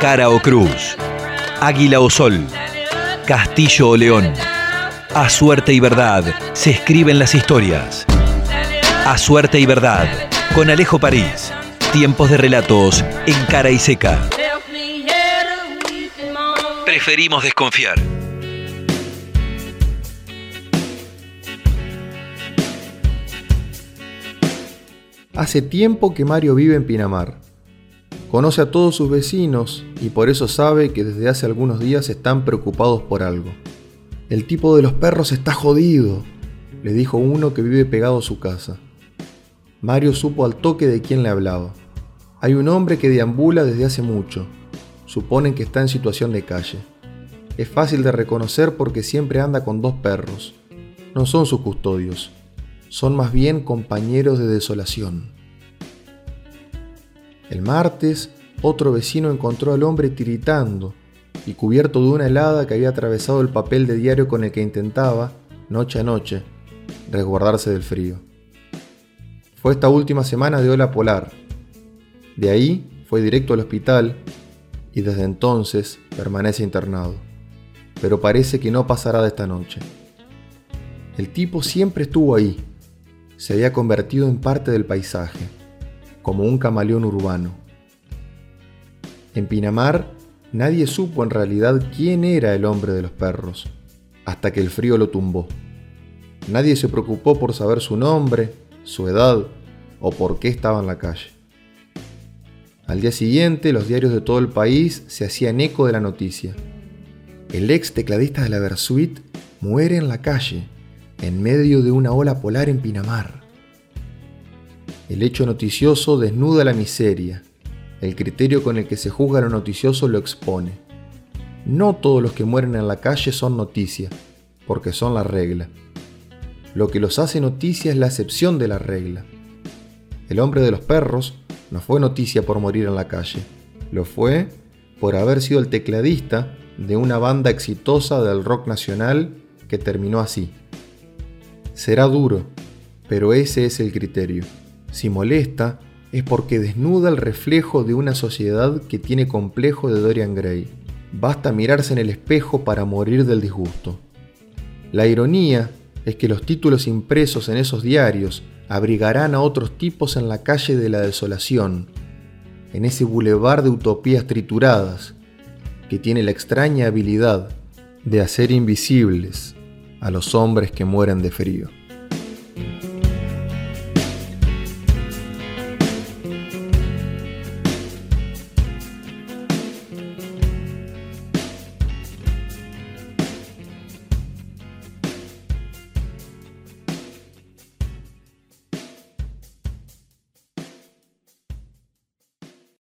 cara o cruz, águila o sol, castillo o león. A suerte y verdad se escriben las historias. A suerte y verdad, con Alejo París. Tiempos de relatos en cara y seca. Preferimos desconfiar. Hace tiempo que Mario vive en Pinamar. Conoce a todos sus vecinos y por eso sabe que desde hace algunos días están preocupados por algo. El tipo de los perros está jodido, le dijo uno que vive pegado a su casa. Mario supo al toque de quién le hablaba. Hay un hombre que deambula desde hace mucho. Suponen que está en situación de calle. Es fácil de reconocer porque siempre anda con dos perros. No son sus custodios, son más bien compañeros de desolación. El martes, otro vecino encontró al hombre tiritando y cubierto de una helada que había atravesado el papel de diario con el que intentaba, noche a noche, resguardarse del frío. Fue esta última semana de ola polar. De ahí fue directo al hospital y desde entonces permanece internado. Pero parece que no pasará de esta noche. El tipo siempre estuvo ahí, se había convertido en parte del paisaje, como un camaleón urbano. En Pinamar, nadie supo en realidad quién era el hombre de los perros, hasta que el frío lo tumbó. Nadie se preocupó por saber su nombre, su edad o por qué estaba en la calle. Al día siguiente, los diarios de todo el país se hacían eco de la noticia. El ex tecladista de la Versuit muere en la calle en medio de una ola polar en Pinamar. El hecho noticioso desnuda la miseria. El criterio con el que se juzga lo noticioso lo expone. No todos los que mueren en la calle son noticia, porque son la regla. Lo que los hace noticia es la excepción de la regla. El hombre de los perros no fue noticia por morir en la calle, lo fue por haber sido el tecladista de una banda exitosa del rock nacional que terminó así. Será duro, pero ese es el criterio. Si molesta, es porque desnuda el reflejo de una sociedad que tiene complejo de Dorian Gray. Basta mirarse en el espejo para morir del disgusto. La ironía es que los títulos impresos en esos diarios abrigarán a otros tipos en la calle de la desolación, en ese bulevar de utopías trituradas, que tiene la extraña habilidad de hacer invisibles a los hombres que mueren de frío.